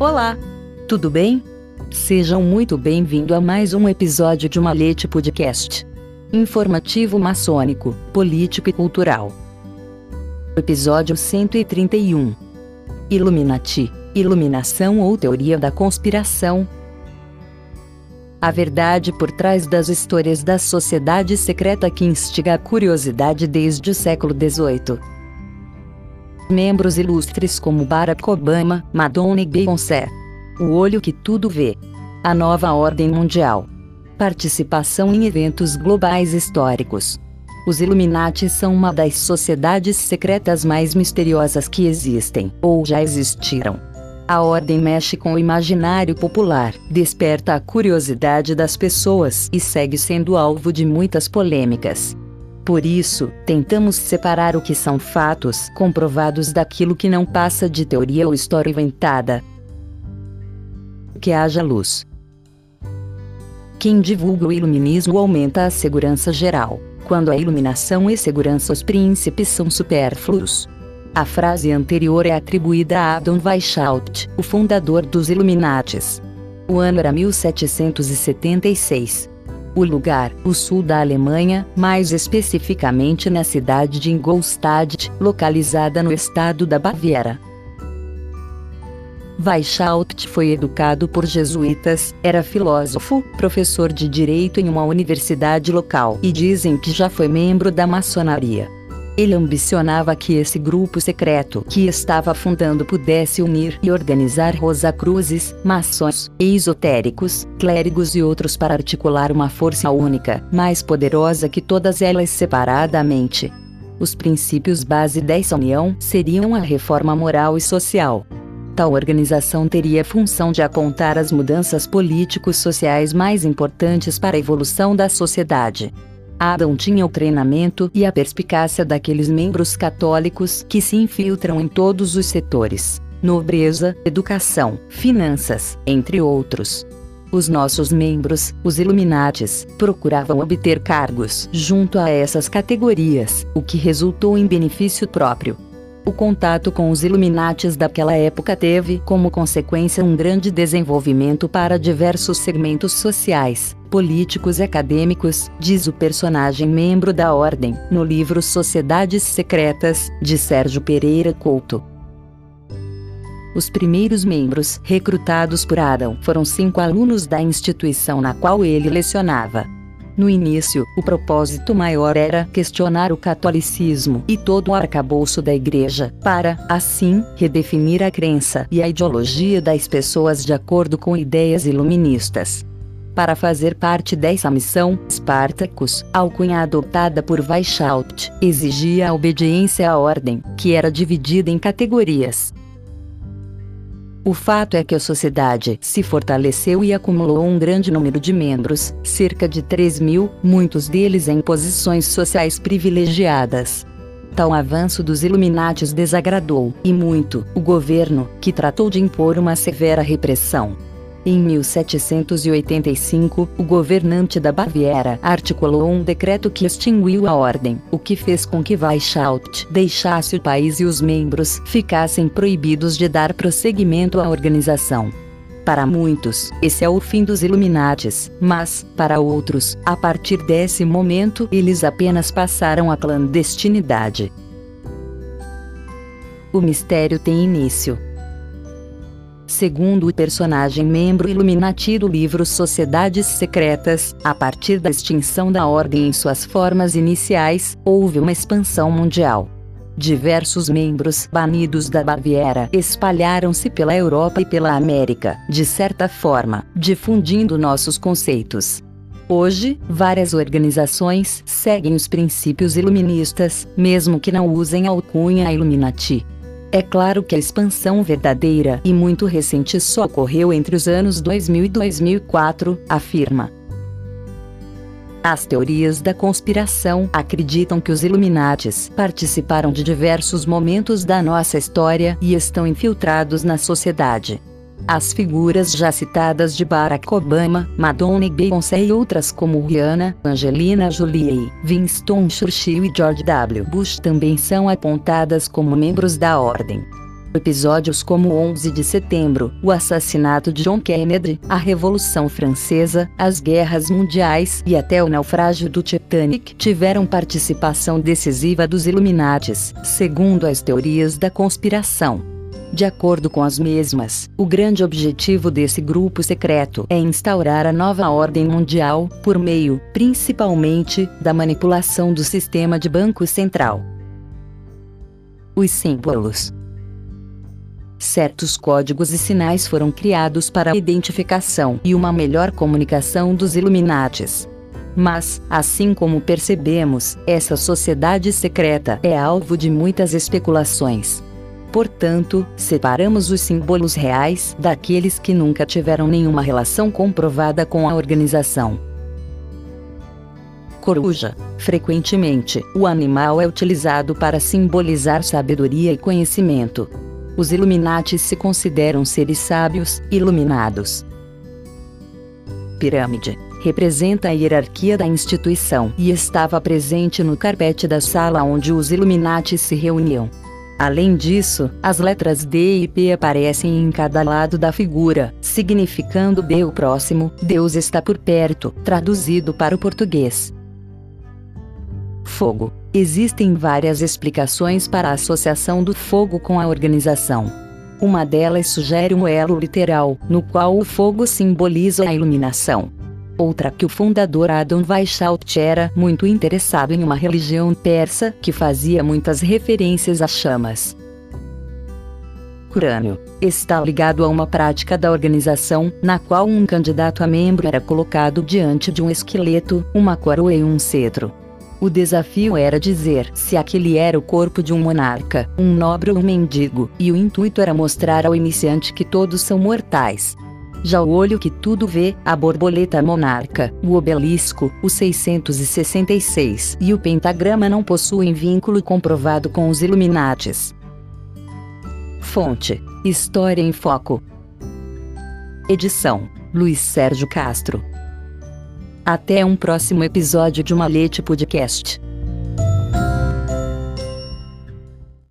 Olá! Tudo bem? Sejam muito bem-vindos a mais um episódio de Malete Podcast. Informativo maçônico, político e cultural. Episódio 131. Illuminati, iluminação ou teoria da conspiração. A verdade por trás das histórias da sociedade secreta que instiga a curiosidade desde o século XVIII membros ilustres como Barack Obama, Madonna e Beyoncé. O olho que tudo vê. A nova ordem mundial. Participação em eventos globais históricos. Os Illuminati são uma das sociedades secretas mais misteriosas que existem, ou já existiram. A ordem mexe com o imaginário popular, desperta a curiosidade das pessoas e segue sendo alvo de muitas polêmicas. Por isso, tentamos separar o que são fatos comprovados daquilo que não passa de teoria ou história inventada. Que haja luz. Quem divulga o iluminismo aumenta a segurança geral, quando a iluminação e segurança os príncipes são supérfluos. A frase anterior é atribuída a Adam Weishaupt, o fundador dos Illuminates. O ano era 1776. O lugar, o sul da Alemanha, mais especificamente na cidade de Ingolstadt, localizada no estado da Baviera. Weishaupt foi educado por jesuítas, era filósofo, professor de direito em uma universidade local e dizem que já foi membro da maçonaria. Ele ambicionava que esse grupo secreto que estava fundando pudesse unir e organizar Rosacruzes, maçons, esotéricos, clérigos e outros para articular uma força única, mais poderosa que todas elas separadamente. Os princípios base dessa união seriam a reforma moral e social. Tal organização teria a função de apontar as mudanças políticos sociais mais importantes para a evolução da sociedade. Adam tinha o treinamento e a perspicácia daqueles membros católicos que se infiltram em todos os setores nobreza, educação, finanças, entre outros. Os nossos membros, os Illuminates, procuravam obter cargos junto a essas categorias, o que resultou em benefício próprio. O contato com os Illuminates daquela época teve como consequência um grande desenvolvimento para diversos segmentos sociais, políticos e acadêmicos, diz o personagem membro da Ordem, no livro Sociedades Secretas, de Sérgio Pereira Couto. Os primeiros membros, recrutados por Adam, foram cinco alunos da instituição na qual ele lecionava. No início, o propósito maior era questionar o catolicismo e todo o arcabouço da Igreja, para, assim, redefinir a crença e a ideologia das pessoas de acordo com ideias iluministas. Para fazer parte dessa missão, Spartacus, alcunha adotada por Weishaupt, exigia a obediência à ordem, que era dividida em categorias. O fato é que a sociedade se fortaleceu e acumulou um grande número de membros, cerca de 3 mil, muitos deles em posições sociais privilegiadas. Tal avanço dos Illuminates desagradou, e muito, o governo, que tratou de impor uma severa repressão. Em 1785, o governante da Baviera articulou um decreto que extinguiu a ordem, o que fez com que Weishaupt deixasse o país e os membros ficassem proibidos de dar prosseguimento à organização. Para muitos, esse é o fim dos Illuminates, mas, para outros, a partir desse momento, eles apenas passaram à clandestinidade. O mistério tem início. Segundo o personagem membro Illuminati do livro Sociedades Secretas, a partir da extinção da ordem em suas formas iniciais, houve uma expansão mundial. Diversos membros banidos da Baviera espalharam-se pela Europa e pela América, de certa forma, difundindo nossos conceitos. Hoje, várias organizações seguem os princípios iluministas, mesmo que não usem a alcunha Illuminati. É claro que a expansão verdadeira e muito recente só ocorreu entre os anos 2000 e 2004, afirma. As teorias da conspiração acreditam que os Illuminates participaram de diversos momentos da nossa história e estão infiltrados na sociedade. As figuras já citadas de Barack Obama, Madonna e Beyoncé e outras como Rihanna, Angelina Jolie, Winston Churchill e George W. Bush também são apontadas como membros da ordem. Episódios como 11 de setembro, o assassinato de John Kennedy, a Revolução Francesa, as guerras mundiais e até o naufrágio do Titanic tiveram participação decisiva dos Illuminates, segundo as teorias da conspiração. De acordo com as mesmas, o grande objetivo desse grupo secreto é instaurar a nova ordem mundial, por meio, principalmente, da manipulação do sistema de banco central. Os símbolos certos códigos e sinais foram criados para a identificação e uma melhor comunicação dos Illuminates. Mas, assim como percebemos, essa sociedade secreta é alvo de muitas especulações. Portanto, separamos os símbolos reais daqueles que nunca tiveram nenhuma relação comprovada com a organização. Coruja. Frequentemente, o animal é utilizado para simbolizar sabedoria e conhecimento. Os Illuminati se consideram seres sábios, iluminados. Pirâmide representa a hierarquia da instituição e estava presente no carpete da sala onde os Illuminati se reuniam. Além disso, as letras D e P aparecem em cada lado da figura, significando D o próximo, Deus está por perto, traduzido para o português. Fogo Existem várias explicações para a associação do fogo com a organização. Uma delas sugere um elo literal, no qual o fogo simboliza a iluminação. Outra que o fundador Adam Weishaupt era muito interessado em uma religião persa que fazia muitas referências às chamas. Crânio está ligado a uma prática da organização, na qual um candidato a membro era colocado diante de um esqueleto, uma coroa e um cetro. O desafio era dizer se aquele era o corpo de um monarca, um nobre ou um mendigo, e o intuito era mostrar ao iniciante que todos são mortais. Já o olho que tudo vê, a borboleta monarca, o obelisco, o 666 e o pentagrama não possuem vínculo comprovado com os Illuminates. Fonte: História em Foco. Edição: Luiz Sérgio Castro. Até um próximo episódio de Malete Podcast.